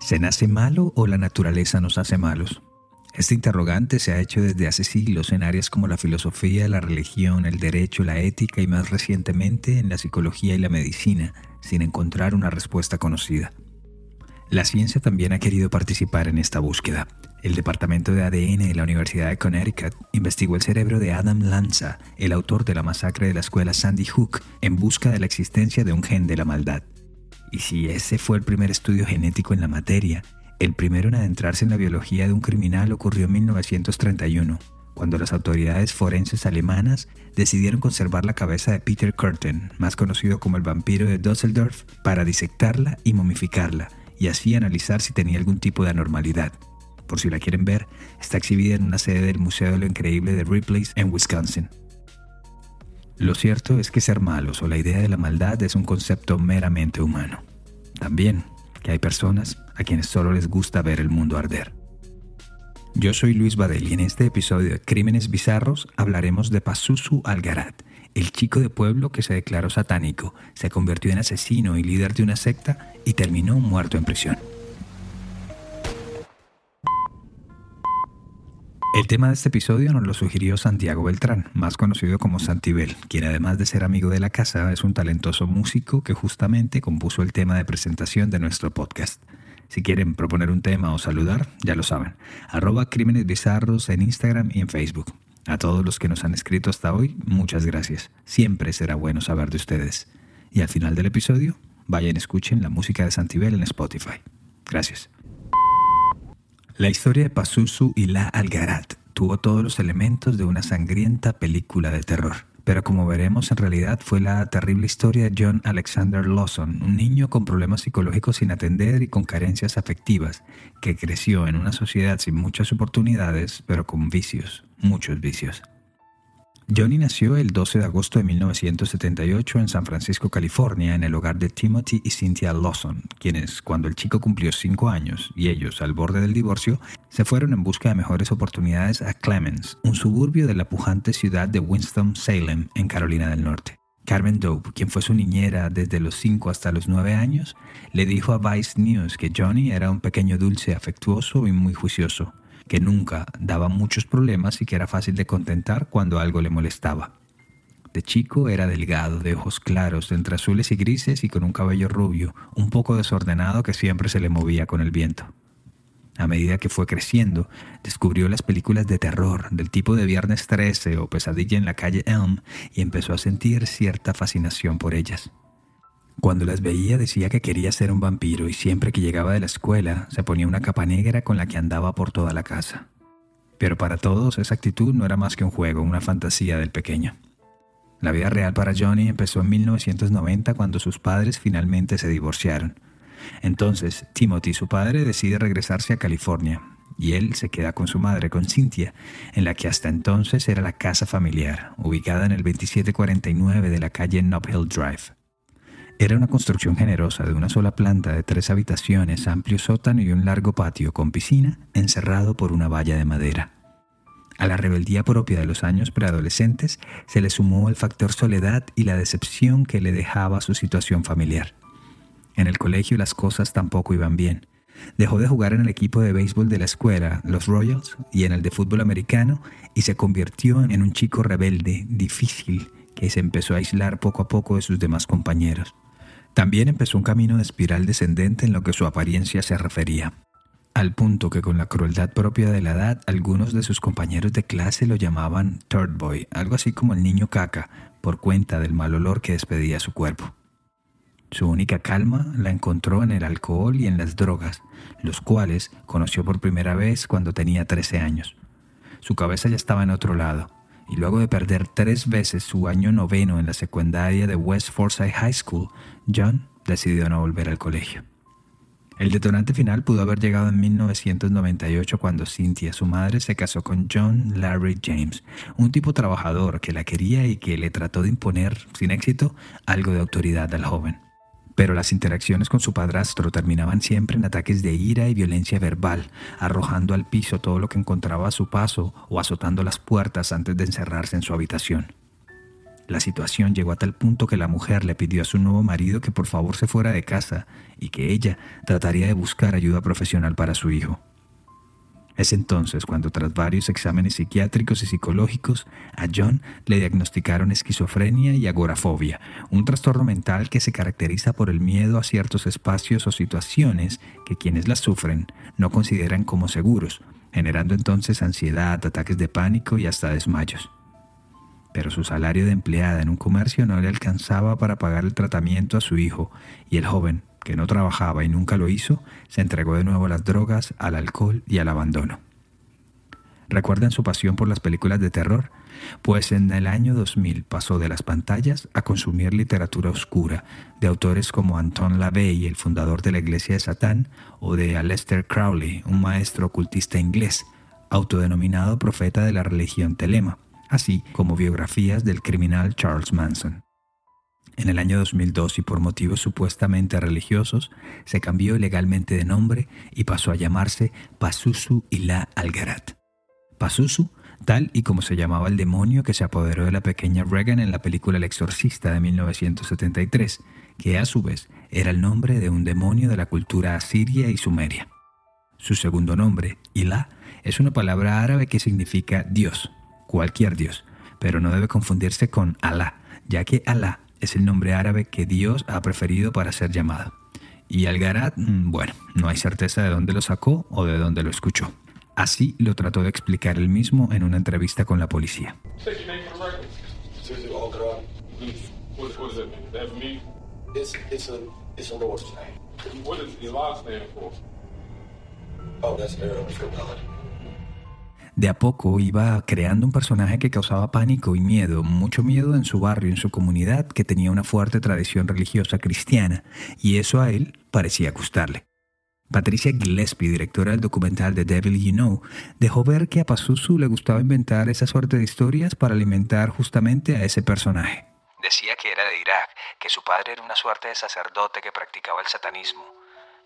¿Se nace malo o la naturaleza nos hace malos? Este interrogante se ha hecho desde hace siglos en áreas como la filosofía, la religión, el derecho, la ética y más recientemente en la psicología y la medicina, sin encontrar una respuesta conocida. La ciencia también ha querido participar en esta búsqueda. El Departamento de ADN de la Universidad de Connecticut investigó el cerebro de Adam Lanza, el autor de la masacre de la escuela Sandy Hook, en busca de la existencia de un gen de la maldad. Y si ese fue el primer estudio genético en la materia, el primero en adentrarse en la biología de un criminal ocurrió en 1931, cuando las autoridades forenses alemanas decidieron conservar la cabeza de Peter Curtin, más conocido como el vampiro de Düsseldorf, para disectarla y momificarla, y así analizar si tenía algún tipo de anormalidad. Por si la quieren ver, está exhibida en una sede del Museo de lo Increíble de Ripley en Wisconsin. Lo cierto es que ser malos o la idea de la maldad es un concepto meramente humano. También que hay personas a quienes solo les gusta ver el mundo arder. Yo soy Luis Badel y en este episodio de Crímenes Bizarros hablaremos de Pazuzu Algarat, el chico de pueblo que se declaró satánico, se convirtió en asesino y líder de una secta y terminó muerto en prisión. El tema de este episodio nos lo sugirió Santiago Beltrán, más conocido como Santibel, quien además de ser amigo de la casa es un talentoso músico que justamente compuso el tema de presentación de nuestro podcast. Si quieren proponer un tema o saludar, ya lo saben. Arroba Crímenes Bizarros en Instagram y en Facebook. A todos los que nos han escrito hasta hoy, muchas gracias. Siempre será bueno saber de ustedes. Y al final del episodio, vayan y escuchen la música de Santibel en Spotify. Gracias. La historia de Pazuzu y la Algarat tuvo todos los elementos de una sangrienta película de terror. Pero como veremos, en realidad fue la terrible historia de John Alexander Lawson, un niño con problemas psicológicos sin atender y con carencias afectivas, que creció en una sociedad sin muchas oportunidades, pero con vicios, muchos vicios. Johnny nació el 12 de agosto de 1978 en San Francisco, California, en el hogar de Timothy y Cynthia Lawson, quienes, cuando el chico cumplió cinco años y ellos al borde del divorcio, se fueron en busca de mejores oportunidades a Clemens, un suburbio de la pujante ciudad de Winston-Salem, en Carolina del Norte. Carmen Dope, quien fue su niñera desde los 5 hasta los 9 años, le dijo a Vice News que Johnny era un pequeño dulce afectuoso y muy juicioso, que nunca daba muchos problemas y que era fácil de contentar cuando algo le molestaba. De chico era delgado, de ojos claros, entre azules y grises y con un cabello rubio, un poco desordenado que siempre se le movía con el viento. A medida que fue creciendo, descubrió las películas de terror del tipo de Viernes 13 o Pesadilla en la calle Elm y empezó a sentir cierta fascinación por ellas. Cuando las veía decía que quería ser un vampiro y siempre que llegaba de la escuela se ponía una capa negra con la que andaba por toda la casa. Pero para todos esa actitud no era más que un juego, una fantasía del pequeño. La vida real para Johnny empezó en 1990 cuando sus padres finalmente se divorciaron. Entonces, Timothy, su padre, decide regresarse a California y él se queda con su madre, con Cynthia, en la que hasta entonces era la casa familiar, ubicada en el 2749 de la calle Nob Hill Drive. Era una construcción generosa de una sola planta de tres habitaciones, amplio sótano y un largo patio con piscina encerrado por una valla de madera. A la rebeldía propia de los años preadolescentes se le sumó el factor soledad y la decepción que le dejaba su situación familiar. En el colegio las cosas tampoco iban bien. Dejó de jugar en el equipo de béisbol de la escuela, los Royals, y en el de fútbol americano, y se convirtió en un chico rebelde, difícil, que se empezó a aislar poco a poco de sus demás compañeros. También empezó un camino de espiral descendente en lo que su apariencia se refería, al punto que con la crueldad propia de la edad, algunos de sus compañeros de clase lo llamaban Third Boy, algo así como el niño caca, por cuenta del mal olor que despedía su cuerpo. Su única calma la encontró en el alcohol y en las drogas, los cuales conoció por primera vez cuando tenía 13 años. Su cabeza ya estaba en otro lado, y luego de perder tres veces su año noveno en la secundaria de West Forsyth High School, John decidió no volver al colegio. El detonante final pudo haber llegado en 1998 cuando Cynthia, su madre, se casó con John Larry James, un tipo trabajador que la quería y que le trató de imponer, sin éxito, algo de autoridad al joven pero las interacciones con su padrastro terminaban siempre en ataques de ira y violencia verbal, arrojando al piso todo lo que encontraba a su paso o azotando las puertas antes de encerrarse en su habitación. La situación llegó a tal punto que la mujer le pidió a su nuevo marido que por favor se fuera de casa y que ella trataría de buscar ayuda profesional para su hijo. Es entonces cuando tras varios exámenes psiquiátricos y psicológicos, a John le diagnosticaron esquizofrenia y agorafobia, un trastorno mental que se caracteriza por el miedo a ciertos espacios o situaciones que quienes las sufren no consideran como seguros, generando entonces ansiedad, ataques de pánico y hasta desmayos. Pero su salario de empleada en un comercio no le alcanzaba para pagar el tratamiento a su hijo y el joven, que no trabajaba y nunca lo hizo, se entregó de nuevo a las drogas, al alcohol y al abandono. ¿Recuerdan su pasión por las películas de terror? Pues en el año 2000 pasó de las pantallas a consumir literatura oscura de autores como Anton LaVey, el fundador de la Iglesia de Satán, o de Aleister Crowley, un maestro ocultista inglés, autodenominado profeta de la religión Telema, así como biografías del criminal Charles Manson. En el año 2002 y por motivos supuestamente religiosos, se cambió ilegalmente de nombre y pasó a llamarse Pazuzu Ila Algarat. Pazuzu, tal y como se llamaba el demonio que se apoderó de la pequeña Regan en la película El Exorcista de 1973, que a su vez era el nombre de un demonio de la cultura asiria y sumeria. Su segundo nombre, Ilah, es una palabra árabe que significa Dios, cualquier Dios, pero no debe confundirse con Alá, ya que Alá es el nombre árabe que Dios ha preferido para ser llamado. Y Algarat, mm, bueno, no hay certeza de dónde lo sacó o de dónde lo escuchó. Así lo trató de explicar él mismo en una entrevista con la policía. Oh, that's de a poco iba creando un personaje que causaba pánico y miedo, mucho miedo en su barrio, en su comunidad, que tenía una fuerte tradición religiosa cristiana, y eso a él parecía gustarle. Patricia Gillespie, directora del documental The Devil You Know, dejó ver que a Pazuzu le gustaba inventar esa suerte de historias para alimentar justamente a ese personaje. Decía que era de Irak, que su padre era una suerte de sacerdote que practicaba el satanismo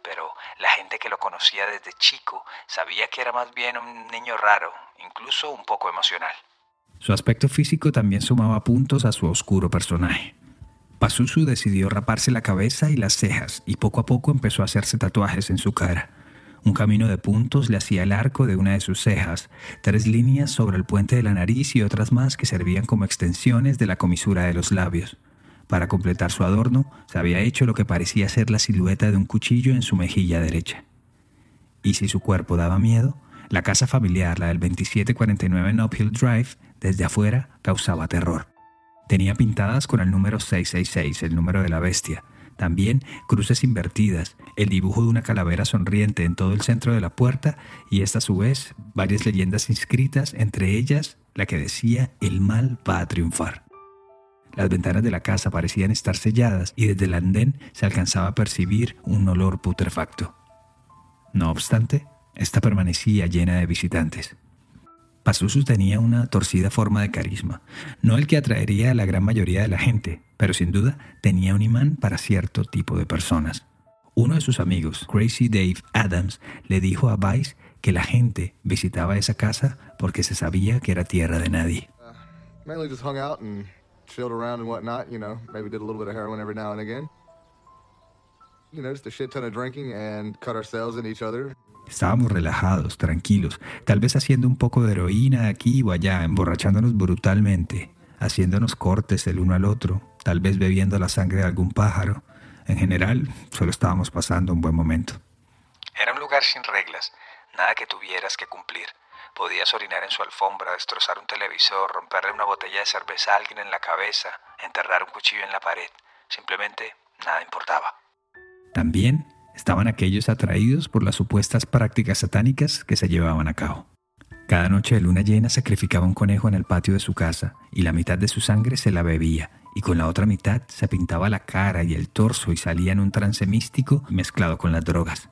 pero la gente que lo conocía desde chico sabía que era más bien un niño raro, incluso un poco emocional. Su aspecto físico también sumaba puntos a su oscuro personaje. Pazuzu decidió raparse la cabeza y las cejas y poco a poco empezó a hacerse tatuajes en su cara. Un camino de puntos le hacía el arco de una de sus cejas, tres líneas sobre el puente de la nariz y otras más que servían como extensiones de la comisura de los labios. Para completar su adorno, se había hecho lo que parecía ser la silueta de un cuchillo en su mejilla derecha. Y si su cuerpo daba miedo, la casa familiar, la del 2749 Uphill Drive, desde afuera causaba terror. Tenía pintadas con el número 666, el número de la bestia. También cruces invertidas, el dibujo de una calavera sonriente en todo el centro de la puerta y esta a su vez varias leyendas inscritas, entre ellas la que decía el mal va a triunfar. Las ventanas de la casa parecían estar selladas y desde el andén se alcanzaba a percibir un olor putrefacto. No obstante, esta permanecía llena de visitantes. Pazuzu tenía una torcida forma de carisma, no el que atraería a la gran mayoría de la gente, pero sin duda tenía un imán para cierto tipo de personas. Uno de sus amigos, Crazy Dave Adams, le dijo a Vice que la gente visitaba esa casa porque se sabía que era tierra de nadie. Uh, chilled around and whatnot, you know, maybe did a little bit of heroin every now and again. You know, just a shit ton of drinking and cut ourselves in each other. Estábamos relajados, tranquilos, tal vez haciendo un poco de heroína aquí o allá, emborrachándonos brutalmente, haciéndonos cortes el uno al otro, tal vez bebiendo la sangre de algún pájaro. En general, solo estábamos pasando un buen momento. Era un lugar sin reglas, nada que tuvieras que cumplir. Podías orinar en su alfombra, destrozar un televisor, romperle una botella de cerveza a alguien en la cabeza, enterrar un cuchillo en la pared. Simplemente nada importaba. También estaban aquellos atraídos por las supuestas prácticas satánicas que se llevaban a cabo. Cada noche de luna llena sacrificaba un conejo en el patio de su casa y la mitad de su sangre se la bebía y con la otra mitad se pintaba la cara y el torso y salía en un trance místico mezclado con las drogas.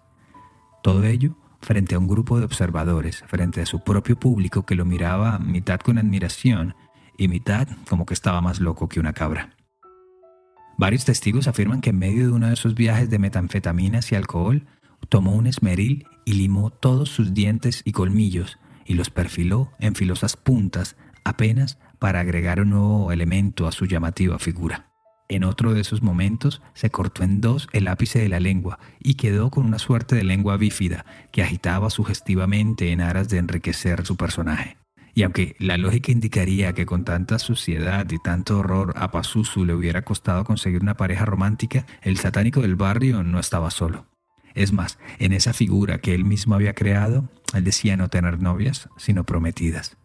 Todo ello frente a un grupo de observadores, frente a su propio público que lo miraba mitad con admiración y mitad como que estaba más loco que una cabra. Varios testigos afirman que en medio de uno de sus viajes de metanfetaminas y alcohol, tomó un esmeril y limó todos sus dientes y colmillos y los perfiló en filosas puntas apenas para agregar un nuevo elemento a su llamativa figura. En otro de esos momentos se cortó en dos el ápice de la lengua y quedó con una suerte de lengua bífida que agitaba sugestivamente en aras de enriquecer su personaje. Y aunque la lógica indicaría que con tanta suciedad y tanto horror a Pazuzu le hubiera costado conseguir una pareja romántica, el satánico del barrio no estaba solo. Es más, en esa figura que él mismo había creado, él decía no tener novias, sino prometidas.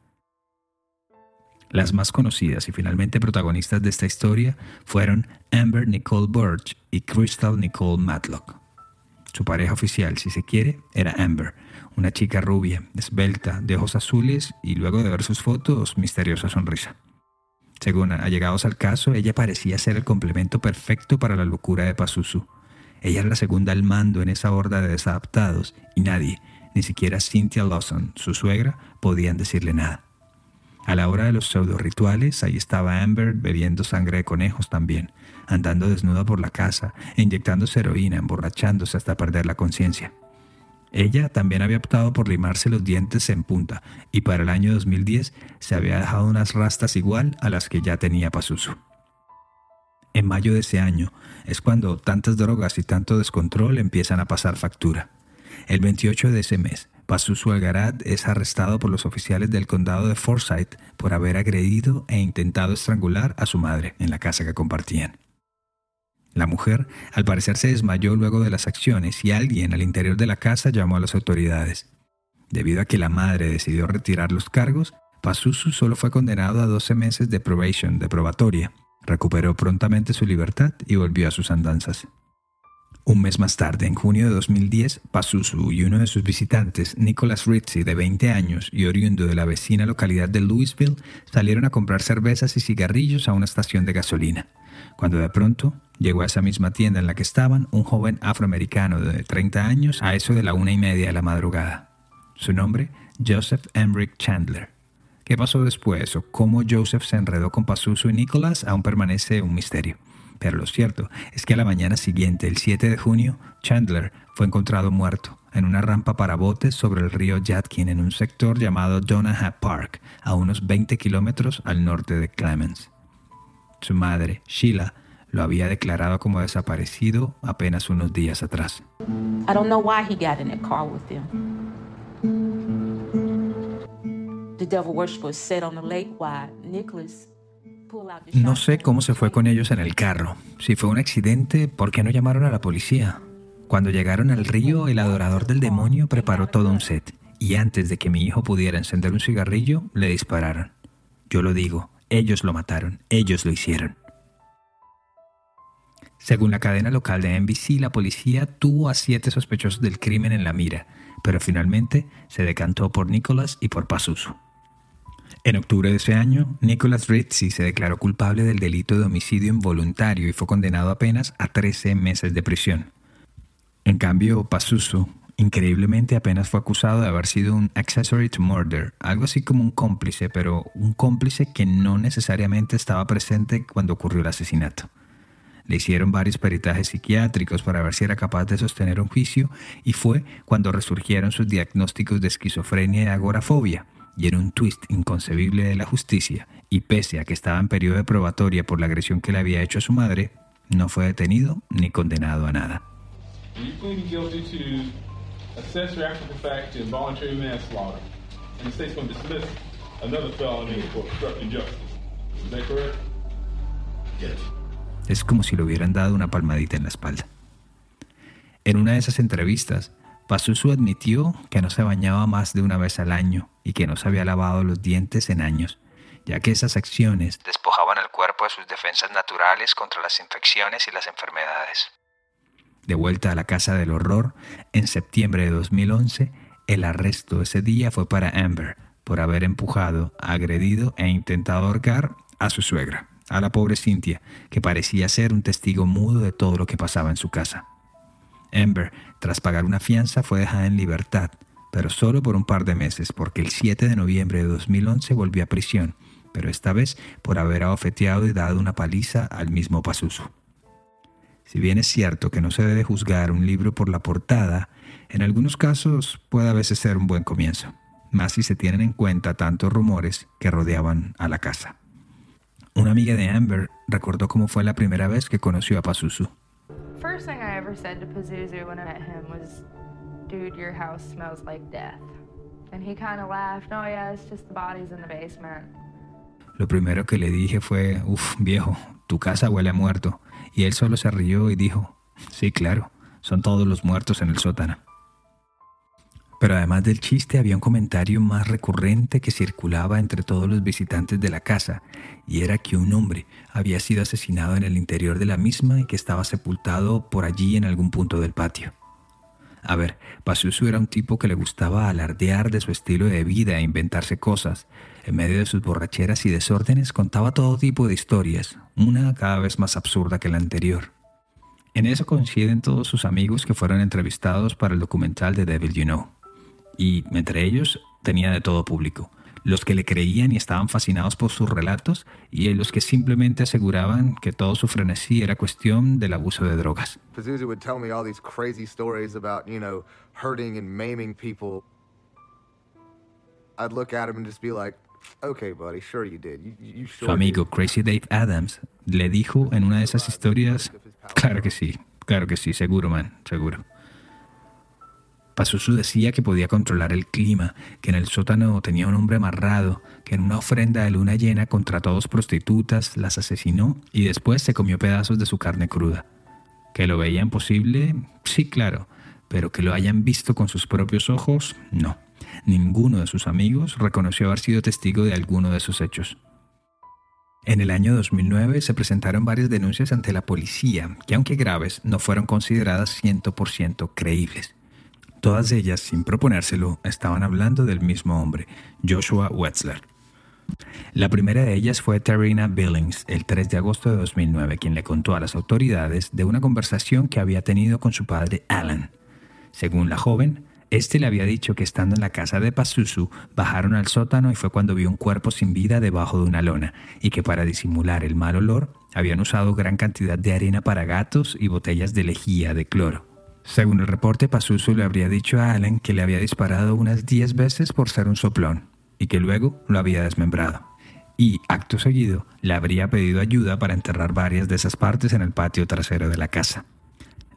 Las más conocidas y finalmente protagonistas de esta historia fueron Amber Nicole Birch y Crystal Nicole Matlock. Su pareja oficial, si se quiere, era Amber, una chica rubia, esbelta, de ojos azules y luego de ver sus fotos, misteriosa sonrisa. Según allegados al caso, ella parecía ser el complemento perfecto para la locura de Pazuzu. Ella era la segunda al mando en esa horda de desadaptados y nadie, ni siquiera Cynthia Lawson, su suegra, podían decirle nada. A la hora de los pseudo rituales, ahí estaba Amber bebiendo sangre de conejos también, andando desnuda por la casa, inyectándose heroína, emborrachándose hasta perder la conciencia. Ella también había optado por limarse los dientes en punta y para el año 2010 se había dejado unas rastas igual a las que ya tenía Pazuzu. En mayo de ese año es cuando tantas drogas y tanto descontrol empiezan a pasar factura. El 28 de ese mes, Pazuzu Algarat es arrestado por los oficiales del condado de Forsyth por haber agredido e intentado estrangular a su madre en la casa que compartían. La mujer, al parecer, se desmayó luego de las acciones y alguien al interior de la casa llamó a las autoridades. Debido a que la madre decidió retirar los cargos, Pazuzu solo fue condenado a 12 meses de probation, de probatoria. Recuperó prontamente su libertad y volvió a sus andanzas. Un mes más tarde, en junio de 2010, Pazuzu y uno de sus visitantes, Nicholas Ritchie, de 20 años y oriundo de la vecina localidad de Louisville, salieron a comprar cervezas y cigarrillos a una estación de gasolina, cuando de pronto llegó a esa misma tienda en la que estaban un joven afroamericano de 30 años a eso de la una y media de la madrugada. Su nombre, Joseph Emrick Chandler. ¿Qué pasó después o cómo Joseph se enredó con Pazuzu y Nicholas aún permanece un misterio. Pero lo cierto es que a la mañana siguiente, el 7 de junio, Chandler fue encontrado muerto en una rampa para botes sobre el río Yadkin en un sector llamado Donaha Park, a unos 20 kilómetros al norte de Clemens. Su madre, Sheila, lo había declarado como desaparecido apenas unos días atrás. The devil worshippers sat on the lake while Nicholas no sé cómo se fue con ellos en el carro. Si fue un accidente, ¿por qué no llamaron a la policía? Cuando llegaron al río, el adorador del demonio preparó todo un set, y antes de que mi hijo pudiera encender un cigarrillo, le dispararon. Yo lo digo, ellos lo mataron, ellos lo hicieron. Según la cadena local de NBC, la policía tuvo a siete sospechosos del crimen en la mira, pero finalmente se decantó por Nicholas y por Pazuzu. En octubre de ese año, Nicholas Ritchie se declaró culpable del delito de homicidio involuntario y fue condenado apenas a 13 meses de prisión. En cambio, Pazuzu, increíblemente apenas fue acusado de haber sido un accessory to murder, algo así como un cómplice, pero un cómplice que no necesariamente estaba presente cuando ocurrió el asesinato. Le hicieron varios peritajes psiquiátricos para ver si era capaz de sostener un juicio y fue cuando resurgieron sus diagnósticos de esquizofrenia y agorafobia y en un twist inconcebible de la justicia, y pese a que estaba en periodo de probatoria por la agresión que le había hecho a su madre, no fue detenido ni condenado a nada. Es como si le hubieran dado una palmadita en la espalda. En una de esas entrevistas, Pazuzu admitió que no se bañaba más de una vez al año y que no se había lavado los dientes en años, ya que esas acciones despojaban al cuerpo de sus defensas naturales contra las infecciones y las enfermedades. De vuelta a la casa del horror, en septiembre de 2011, el arresto ese día fue para Amber por haber empujado, agredido e intentado ahorcar a su suegra, a la pobre Cynthia, que parecía ser un testigo mudo de todo lo que pasaba en su casa. Amber, tras pagar una fianza, fue dejada en libertad, pero solo por un par de meses, porque el 7 de noviembre de 2011 volvió a prisión, pero esta vez por haber abofeteado y dado una paliza al mismo Pazuzu. Si bien es cierto que no se debe juzgar un libro por la portada, en algunos casos puede a veces ser un buen comienzo, más si se tienen en cuenta tantos rumores que rodeaban a la casa. una amiga de Amber recordó cómo fue la primera vez que conoció a Pazuzu. First thing I ever said to Pazuzu when I met him was, "Dude, your house smells like death." And he kind of laughed. Oh yeah, it's just the bodies in the basement. Lo primero que le dije fue, uff, viejo, tu casa huele a muerto. Y él solo se rió y dijo, sí, claro, son todos los muertos en el sótano. Pero además del chiste había un comentario más recurrente que circulaba entre todos los visitantes de la casa, y era que un hombre había sido asesinado en el interior de la misma y que estaba sepultado por allí en algún punto del patio. A ver, Pazuzu era un tipo que le gustaba alardear de su estilo de vida e inventarse cosas. En medio de sus borracheras y desórdenes contaba todo tipo de historias, una cada vez más absurda que la anterior. En eso coinciden todos sus amigos que fueron entrevistados para el documental de Devil You Know. Y entre ellos tenía de todo público. Los que le creían y estaban fascinados por sus relatos y los que simplemente aseguraban que todo su frenesí era cuestión del abuso de drogas. Su amigo Crazy Dave Adams le dijo en una de esas historias, claro que sí, claro que sí, seguro, man, seguro. Pazuzu decía que podía controlar el clima, que en el sótano tenía un hombre amarrado, que en una ofrenda de luna llena contrató dos prostitutas, las asesinó y después se comió pedazos de su carne cruda. ¿Que lo veían posible? Sí, claro, pero que lo hayan visto con sus propios ojos, no. Ninguno de sus amigos reconoció haber sido testigo de alguno de esos hechos. En el año 2009 se presentaron varias denuncias ante la policía que, aunque graves, no fueron consideradas 100% creíbles. Todas ellas, sin proponérselo, estaban hablando del mismo hombre, Joshua Wetzler. La primera de ellas fue Tarina Billings, el 3 de agosto de 2009, quien le contó a las autoridades de una conversación que había tenido con su padre Alan. Según la joven, este le había dicho que estando en la casa de Pazuzu, bajaron al sótano y fue cuando vio un cuerpo sin vida debajo de una lona, y que para disimular el mal olor habían usado gran cantidad de arena para gatos y botellas de lejía de cloro. Según el reporte, Pazuzu le habría dicho a Allen que le había disparado unas 10 veces por ser un soplón y que luego lo había desmembrado. Y, acto seguido, le habría pedido ayuda para enterrar varias de esas partes en el patio trasero de la casa.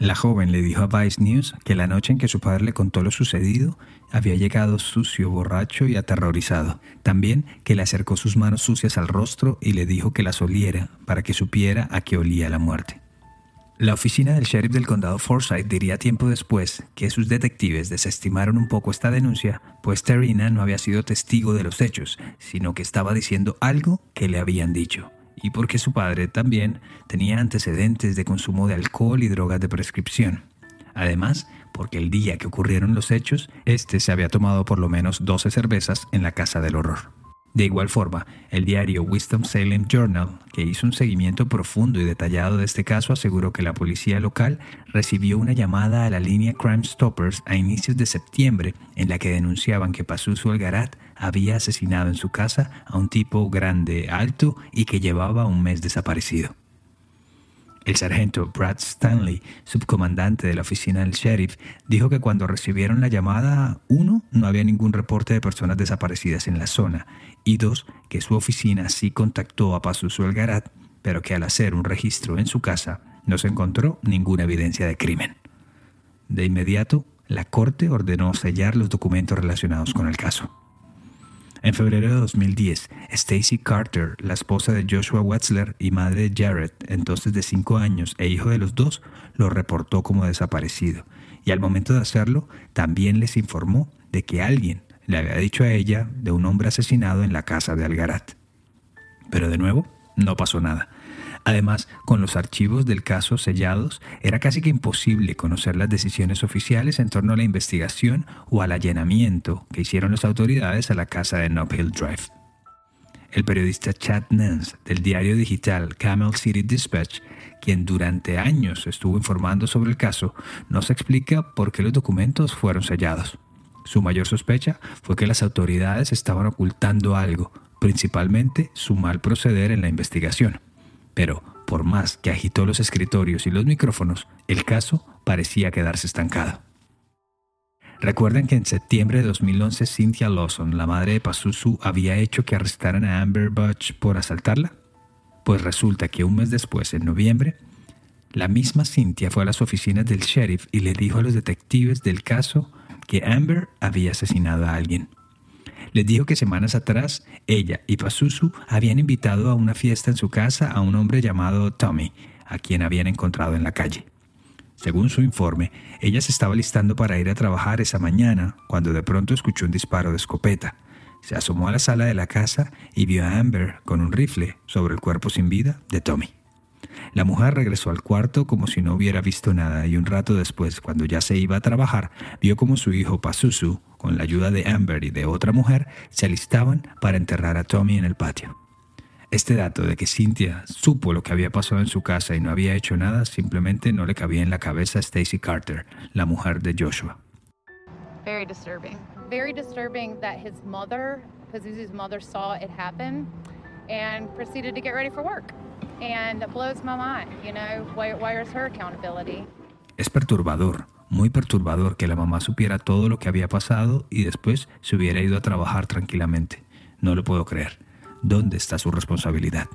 La joven le dijo a Vice News que la noche en que su padre le contó lo sucedido, había llegado sucio, borracho y aterrorizado. También que le acercó sus manos sucias al rostro y le dijo que las oliera para que supiera a qué olía la muerte. La oficina del sheriff del condado Forsyth diría tiempo después que sus detectives desestimaron un poco esta denuncia, pues Terrina no había sido testigo de los hechos, sino que estaba diciendo algo que le habían dicho, y porque su padre también tenía antecedentes de consumo de alcohol y drogas de prescripción. Además, porque el día que ocurrieron los hechos, este se había tomado por lo menos 12 cervezas en la casa del horror. De igual forma, el diario Wisdom Salem Journal, que hizo un seguimiento profundo y detallado de este caso, aseguró que la policía local recibió una llamada a la línea Crime Stoppers a inicios de septiembre en la que denunciaban que Pazuzu Algarat había asesinado en su casa a un tipo grande, alto y que llevaba un mes desaparecido. El sargento Brad Stanley, subcomandante de la oficina del sheriff, dijo que cuando recibieron la llamada, uno, no había ningún reporte de personas desaparecidas en la zona, y dos, que su oficina sí contactó a Pazuzu Algarat, pero que al hacer un registro en su casa no se encontró ninguna evidencia de crimen. De inmediato, la corte ordenó sellar los documentos relacionados con el caso. En febrero de 2010, Stacy Carter, la esposa de Joshua Wetzler y madre de Jared, entonces de 5 años e hijo de los dos, lo reportó como desaparecido. Y al momento de hacerlo, también les informó de que alguien le había dicho a ella de un hombre asesinado en la casa de Algarat. Pero de nuevo, no pasó nada. Además, con los archivos del caso sellados, era casi que imposible conocer las decisiones oficiales en torno a la investigación o al allanamiento que hicieron las autoridades a la casa de Nob Hill Drive. El periodista Chad Nance del diario digital Camel City Dispatch, quien durante años estuvo informando sobre el caso, nos explica por qué los documentos fueron sellados. Su mayor sospecha fue que las autoridades estaban ocultando algo, principalmente su mal proceder en la investigación. Pero, por más que agitó los escritorios y los micrófonos, el caso parecía quedarse estancado. ¿Recuerdan que en septiembre de 2011 Cynthia Lawson, la madre de Pazuzu, había hecho que arrestaran a Amber Butch por asaltarla? Pues resulta que un mes después, en noviembre, la misma Cynthia fue a las oficinas del sheriff y le dijo a los detectives del caso que Amber había asesinado a alguien. Les dijo que semanas atrás ella y Pazuzu habían invitado a una fiesta en su casa a un hombre llamado Tommy, a quien habían encontrado en la calle. Según su informe, ella se estaba listando para ir a trabajar esa mañana cuando de pronto escuchó un disparo de escopeta. Se asomó a la sala de la casa y vio a Amber con un rifle sobre el cuerpo sin vida de Tommy. La mujer regresó al cuarto como si no hubiera visto nada y un rato después, cuando ya se iba a trabajar, vio como su hijo Pazuzu, con la ayuda de Amber y de otra mujer, se alistaban para enterrar a Tommy en el patio. Este dato de que Cynthia supo lo que había pasado en su casa y no había hecho nada simplemente no le cabía en la cabeza a Stacy Carter, la mujer de Joshua. Very disturbing. Very disturbing that his mother, Pazuzu's mother, saw it happen and proceeded to get ready for work. And it blows my mind, you know, where, where's her accountability? Es perturbador, muy perturbador que la mamá supiera todo lo que había pasado y después se hubiera ido a trabajar tranquilamente. No lo puedo creer. ¿Dónde está su responsabilidad?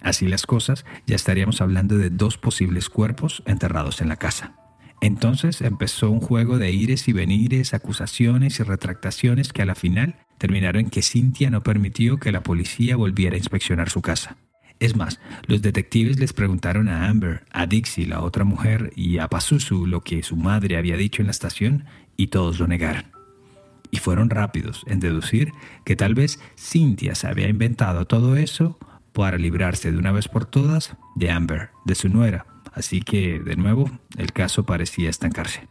Así las cosas, ya estaríamos hablando de dos posibles cuerpos enterrados en la casa. Entonces empezó un juego de ires y venires, acusaciones y retractaciones que a la final terminaron en que Cynthia no permitió que la policía volviera a inspeccionar su casa. Es más, los detectives les preguntaron a Amber, a Dixie, la otra mujer, y a Pazuzu lo que su madre había dicho en la estación, y todos lo negaron y fueron rápidos en deducir que tal vez Cynthia se había inventado todo eso para librarse de una vez por todas de Amber, de su nuera. Así que, de nuevo, el caso parecía estancarse.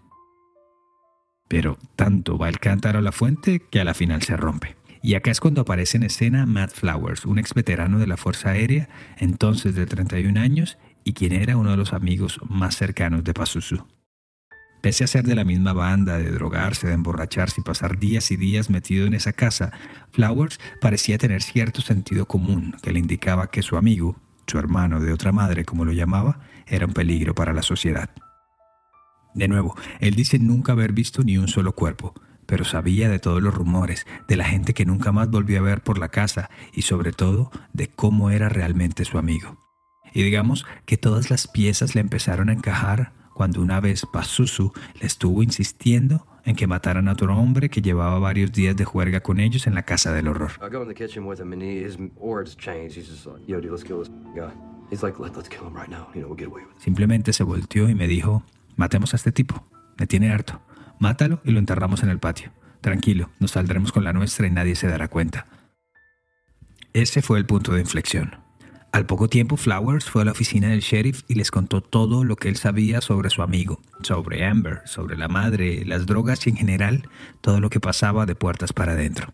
Pero tanto va el cántaro a la fuente que a la final se rompe. Y acá es cuando aparece en escena Matt Flowers, un ex veterano de la Fuerza Aérea, entonces de 31 años, y quien era uno de los amigos más cercanos de Pazuzu. Pese a ser de la misma banda, de drogarse, de emborracharse y pasar días y días metido en esa casa, Flowers parecía tener cierto sentido común que le indicaba que su amigo, su hermano de otra madre como lo llamaba, era un peligro para la sociedad. De nuevo, él dice nunca haber visto ni un solo cuerpo, pero sabía de todos los rumores, de la gente que nunca más volvió a ver por la casa y sobre todo de cómo era realmente su amigo. Y digamos que todas las piezas le empezaron a encajar cuando una vez Pazuzu le estuvo insistiendo en que mataran a otro hombre que llevaba varios días de juerga con ellos en la casa del horror. Simplemente se volteó y me dijo, matemos a este tipo, me tiene harto, mátalo y lo enterramos en el patio. Tranquilo, nos saldremos con la nuestra y nadie se dará cuenta. Ese fue el punto de inflexión. Al poco tiempo, Flowers fue a la oficina del sheriff y les contó todo lo que él sabía sobre su amigo, sobre Amber, sobre la madre, las drogas y en general todo lo que pasaba de puertas para adentro.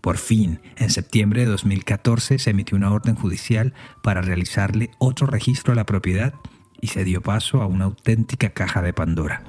Por fin, en septiembre de 2014 se emitió una orden judicial para realizarle otro registro a la propiedad y se dio paso a una auténtica caja de Pandora.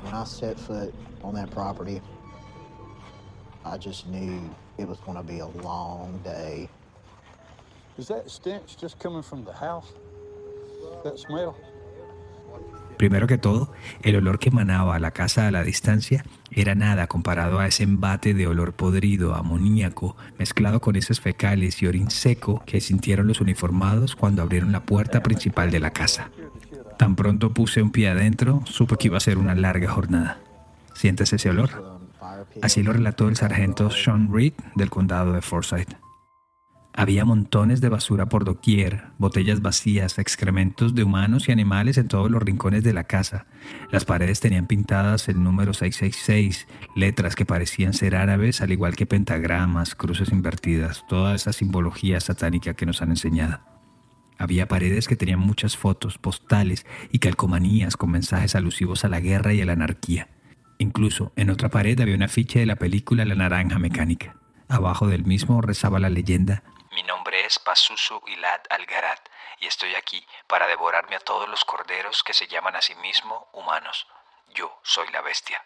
Primero que todo, el olor que emanaba a la casa a la distancia era nada comparado a ese embate de olor podrido, amoníaco, mezclado con esos fecales y orín seco que sintieron los uniformados cuando abrieron la puerta principal de la casa. Tan pronto puse un pie adentro, supe que iba a ser una larga jornada. ¿Sientes ese olor? Así lo relató el sargento Sean Reed del condado de Forsyth. Había montones de basura por doquier, botellas vacías, excrementos de humanos y animales en todos los rincones de la casa. Las paredes tenían pintadas el número 666, letras que parecían ser árabes, al igual que pentagramas, cruces invertidas, toda esa simbología satánica que nos han enseñado. Había paredes que tenían muchas fotos, postales y calcomanías con mensajes alusivos a la guerra y a la anarquía. Incluso en otra pared había una ficha de la película La Naranja Mecánica. Abajo del mismo rezaba la leyenda mi nombre es Pazuzu Ilad Algarat y estoy aquí para devorarme a todos los corderos que se llaman a sí mismos humanos. Yo soy la bestia.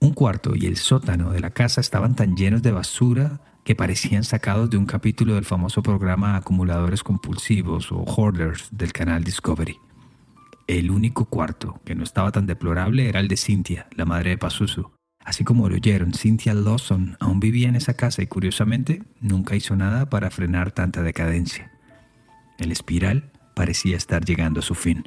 Un cuarto y el sótano de la casa estaban tan llenos de basura que parecían sacados de un capítulo del famoso programa Acumuladores Compulsivos o Hoarders del canal Discovery. El único cuarto que no estaba tan deplorable era el de Cynthia, la madre de Pazuzu. Así como lo oyeron, Cynthia Lawson aún vivía en esa casa y curiosamente nunca hizo nada para frenar tanta decadencia. El espiral parecía estar llegando a su fin.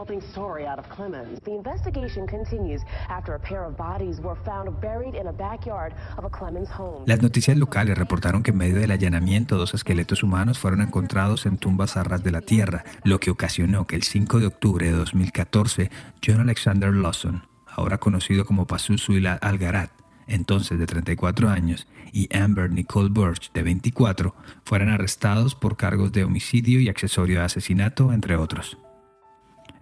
Developing story out of Clemens. The investigation continues after a pair of bodies were found buried in a backyard of a Clemens home. Las noticias locales reportaron que en medio del allanamiento dos esqueletos humanos fueron encontrados en tumbas a ras de la tierra, lo que ocasionó que el 5 de octubre de 2014 John Alexander Lawson, ahora conocido como Pazuzu y la Algarat, entonces de 34 años, y Amber Nicole Birch, de 24, fueran arrestados por cargos de homicidio y accesorio de asesinato, entre otros.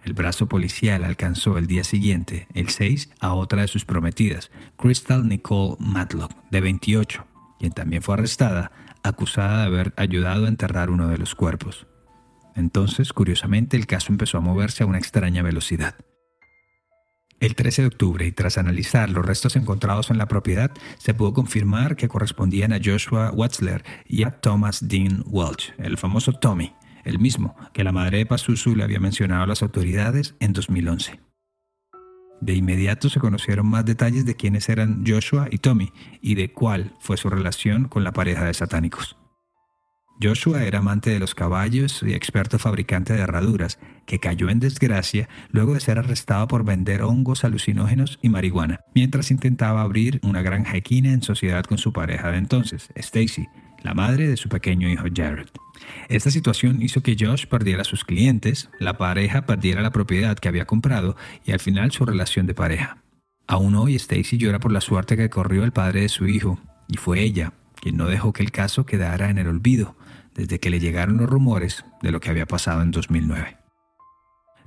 El brazo policial alcanzó el día siguiente, el 6, a otra de sus prometidas, Crystal Nicole Matlock, de 28, quien también fue arrestada, acusada de haber ayudado a enterrar uno de los cuerpos. Entonces, curiosamente, el caso empezó a moverse a una extraña velocidad. El 13 de octubre, y tras analizar los restos encontrados en la propiedad, se pudo confirmar que correspondían a Joshua Watzler y a Thomas Dean Welch, el famoso Tommy, el mismo que la madre de Pazuzu le había mencionado a las autoridades en 2011. De inmediato se conocieron más detalles de quiénes eran Joshua y Tommy y de cuál fue su relación con la pareja de satánicos. Joshua era amante de los caballos y experto fabricante de herraduras, que cayó en desgracia luego de ser arrestado por vender hongos alucinógenos y marihuana, mientras intentaba abrir una granja equina en sociedad con su pareja de entonces, Stacy, la madre de su pequeño hijo Jared. Esta situación hizo que Josh perdiera a sus clientes, la pareja perdiera la propiedad que había comprado y al final su relación de pareja. Aún hoy Stacy llora por la suerte que corrió el padre de su hijo, y fue ella quien no dejó que el caso quedara en el olvido, desde que le llegaron los rumores de lo que había pasado en 2009.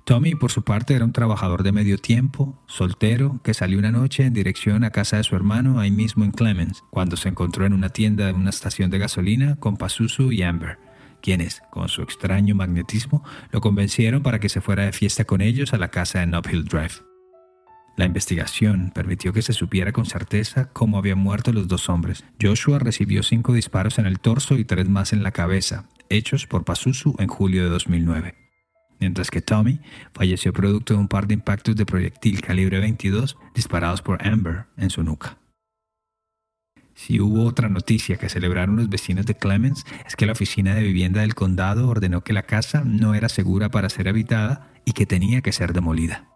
Tommy, por su parte, era un trabajador de medio tiempo, soltero, que salió una noche en dirección a casa de su hermano ahí mismo en Clemens, cuando se encontró en una tienda de una estación de gasolina con Pazuzu y Amber, quienes, con su extraño magnetismo, lo convencieron para que se fuera de fiesta con ellos a la casa en Uphill Drive. La investigación permitió que se supiera con certeza cómo habían muerto los dos hombres. Joshua recibió cinco disparos en el torso y tres más en la cabeza, hechos por Pazuzu en julio de 2009. Mientras que Tommy falleció producto de un par de impactos de proyectil calibre 22 disparados por Amber en su nuca. Si hubo otra noticia que celebraron los vecinos de Clemens es que la oficina de vivienda del condado ordenó que la casa no era segura para ser habitada y que tenía que ser demolida.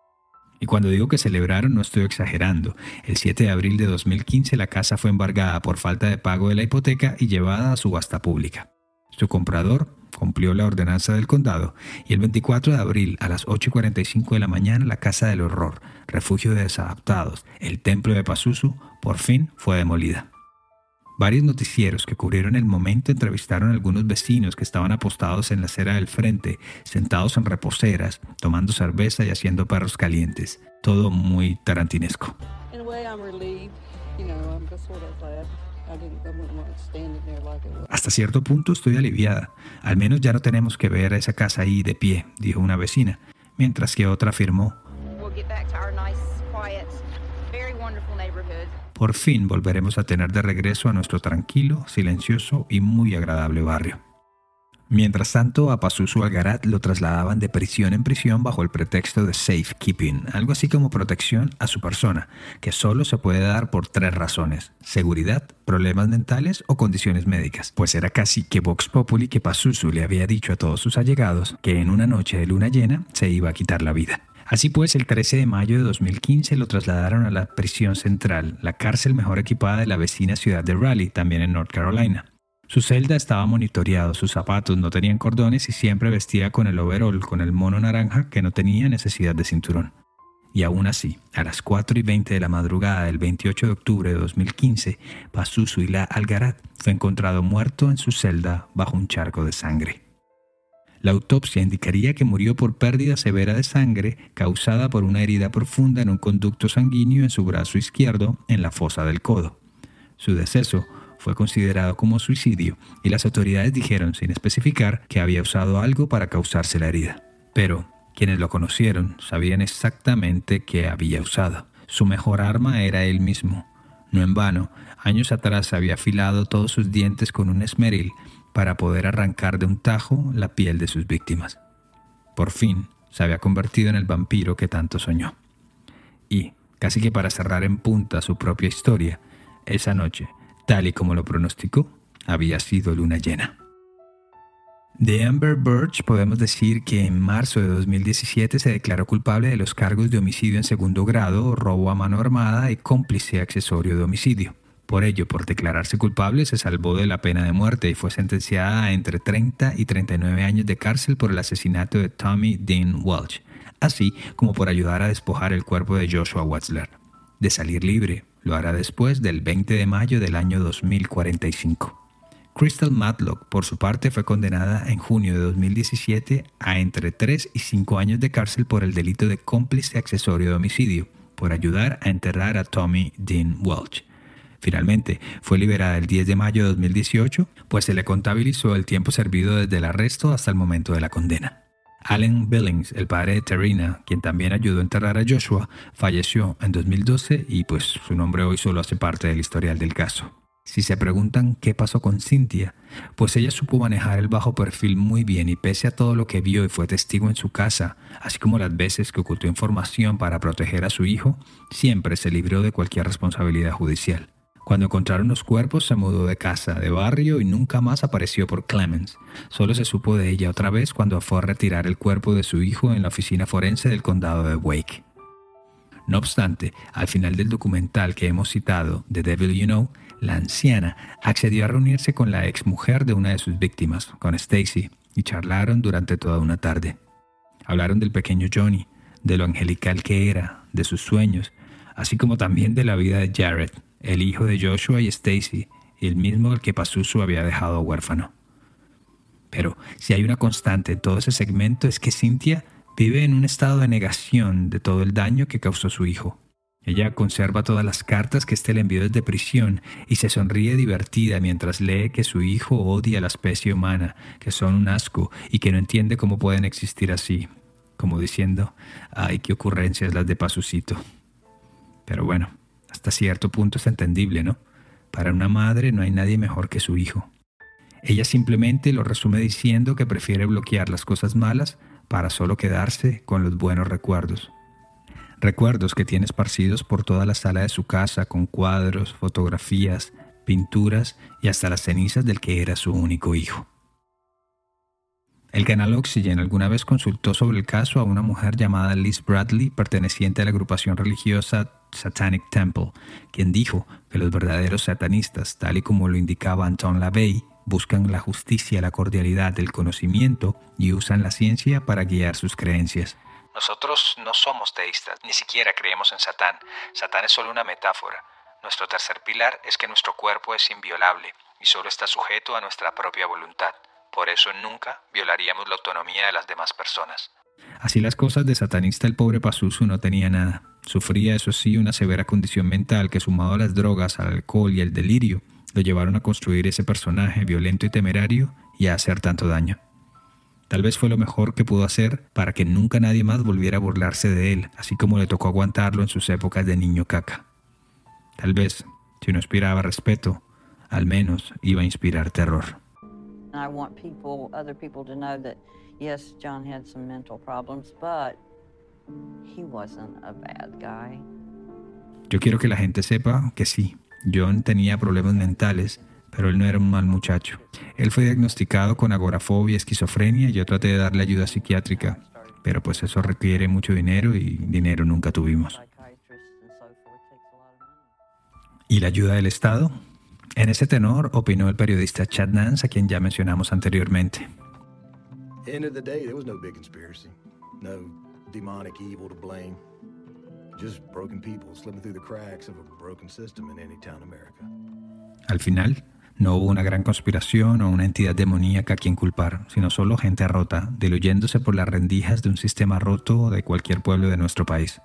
Y cuando digo que celebraron no estoy exagerando. El 7 de abril de 2015 la casa fue embargada por falta de pago de la hipoteca y llevada a subasta pública. Su comprador cumplió la ordenanza del condado y el 24 de abril a las 8.45 de la mañana la Casa del Horror, refugio de desadaptados, el templo de Pazuzu, por fin fue demolida. Varios noticieros que cubrieron el momento entrevistaron a algunos vecinos que estaban apostados en la acera del frente, sentados en reposeras, tomando cerveza y haciendo perros calientes. Todo muy tarantinesco. Hasta cierto punto estoy aliviada. Al menos ya no tenemos que ver a esa casa ahí de pie, dijo una vecina, mientras que otra afirmó, por fin volveremos a tener de regreso a nuestro tranquilo, silencioso y muy agradable barrio. Mientras tanto, a Pazuzu Algarat lo trasladaban de prisión en prisión bajo el pretexto de safekeeping, algo así como protección a su persona, que solo se puede dar por tres razones: seguridad, problemas mentales o condiciones médicas. Pues era casi que Vox Populi que Pazuzu le había dicho a todos sus allegados que en una noche de luna llena se iba a quitar la vida. Así pues, el 13 de mayo de 2015 lo trasladaron a la prisión central, la cárcel mejor equipada de la vecina ciudad de Raleigh, también en North Carolina. Su celda estaba monitoreado, sus zapatos no tenían cordones y siempre vestía con el overall, con el mono naranja que no tenía necesidad de cinturón. Y aún así, a las 4 y 20 de la madrugada del 28 de octubre de 2015, Pazuzu y la Algarat fue encontrado muerto en su celda bajo un charco de sangre. La autopsia indicaría que murió por pérdida severa de sangre causada por una herida profunda en un conducto sanguíneo en su brazo izquierdo en la fosa del codo. Su deceso fue considerado como suicidio y las autoridades dijeron sin especificar que había usado algo para causarse la herida. Pero quienes lo conocieron sabían exactamente qué había usado. Su mejor arma era él mismo. No en vano, años atrás había afilado todos sus dientes con un esmeril para poder arrancar de un tajo la piel de sus víctimas. Por fin se había convertido en el vampiro que tanto soñó. Y, casi que para cerrar en punta su propia historia, esa noche, tal y como lo pronosticó, había sido luna llena. De Amber Birch podemos decir que en marzo de 2017 se declaró culpable de los cargos de homicidio en segundo grado, robo a mano armada y cómplice accesorio de homicidio. Por ello, por declararse culpable, se salvó de la pena de muerte y fue sentenciada a entre 30 y 39 años de cárcel por el asesinato de Tommy Dean Welch, así como por ayudar a despojar el cuerpo de Joshua Watzler. De salir libre, lo hará después del 20 de mayo del año 2045. Crystal Matlock, por su parte, fue condenada en junio de 2017 a entre 3 y 5 años de cárcel por el delito de cómplice accesorio de homicidio, por ayudar a enterrar a Tommy Dean Welch. Finalmente, fue liberada el 10 de mayo de 2018, pues se le contabilizó el tiempo servido desde el arresto hasta el momento de la condena. Allen Billings, el padre de Terina, quien también ayudó a enterrar a Joshua, falleció en 2012 y pues su nombre hoy solo hace parte del historial del caso. Si se preguntan qué pasó con Cynthia, pues ella supo manejar el bajo perfil muy bien y pese a todo lo que vio y fue testigo en su casa, así como las veces que ocultó información para proteger a su hijo, siempre se libró de cualquier responsabilidad judicial. Cuando encontraron los cuerpos se mudó de casa, de barrio y nunca más apareció por Clemens. Solo se supo de ella otra vez cuando fue a retirar el cuerpo de su hijo en la oficina forense del condado de Wake. No obstante, al final del documental que hemos citado, The Devil You Know, la anciana accedió a reunirse con la exmujer de una de sus víctimas, con Stacy, y charlaron durante toda una tarde. Hablaron del pequeño Johnny, de lo angelical que era, de sus sueños, así como también de la vida de Jared, el hijo de Joshua y Stacy, el mismo al que Pazuzu había dejado huérfano. Pero si hay una constante en todo ese segmento es que Cynthia vive en un estado de negación de todo el daño que causó su hijo. Ella conserva todas las cartas que éste le envió desde prisión y se sonríe divertida mientras lee que su hijo odia a la especie humana, que son un asco y que no entiende cómo pueden existir así, como diciendo, ay, qué ocurrencias las de Pazucito. Pero bueno, hasta cierto punto es entendible, ¿no? Para una madre no hay nadie mejor que su hijo. Ella simplemente lo resume diciendo que prefiere bloquear las cosas malas para solo quedarse con los buenos recuerdos. Recuerdos que tiene esparcidos por toda la sala de su casa con cuadros, fotografías, pinturas y hasta las cenizas del que era su único hijo. El canal Oxygen alguna vez consultó sobre el caso a una mujer llamada Liz Bradley, perteneciente a la agrupación religiosa Satanic Temple, quien dijo que los verdaderos satanistas, tal y como lo indicaba Anton LaVey, buscan la justicia, la cordialidad, el conocimiento y usan la ciencia para guiar sus creencias. Nosotros no somos teístas, ni siquiera creemos en Satán. Satán es solo una metáfora. Nuestro tercer pilar es que nuestro cuerpo es inviolable y solo está sujeto a nuestra propia voluntad. Por eso nunca violaríamos la autonomía de las demás personas. Así las cosas de satanista el pobre Pazuzu no tenía nada. Sufría, eso sí, una severa condición mental que sumado a las drogas, al alcohol y al delirio, lo llevaron a construir ese personaje violento y temerario y a hacer tanto daño. Tal vez fue lo mejor que pudo hacer para que nunca nadie más volviera a burlarse de él, así como le tocó aguantarlo en sus épocas de niño caca. Tal vez, si no inspiraba respeto, al menos iba a inspirar terror. I want people, other people to know that yes, John had some mental problems, but he wasn't a bad guy. Yo quiero que la gente sepa que sí, John tenía problemas mentales, pero él no era un mal muchacho. Él fue diagnosticado con agorafobia, esquizofrenia y yo traté de darle ayuda psiquiátrica, pero pues eso requiere mucho dinero y dinero nunca tuvimos. ¿Y la ayuda del Estado? En ese tenor opinó el periodista Chad Nance, a quien ya mencionamos anteriormente. Al final, no hubo una gran conspiración o una entidad demoníaca a quien culpar, sino solo gente rota, diluyéndose por las rendijas de un sistema roto de cualquier pueblo de nuestro país.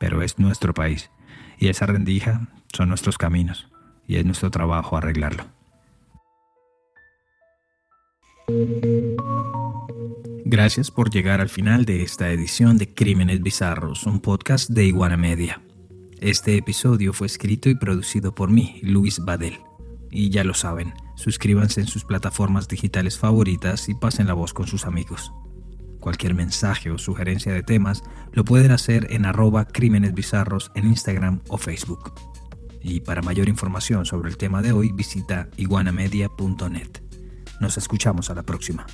Pero es nuestro país, y esa rendija son nuestros caminos, y es nuestro trabajo arreglarlo. Gracias por llegar al final de esta edición de Crímenes Bizarros, un podcast de Iguana Media. Este episodio fue escrito y producido por mí, Luis Badel. Y ya lo saben, suscríbanse en sus plataformas digitales favoritas y pasen la voz con sus amigos. Cualquier mensaje o sugerencia de temas lo pueden hacer en arroba crímenes bizarros en Instagram o Facebook. Y para mayor información sobre el tema de hoy visita iguanamedia.net. Nos escuchamos a la próxima.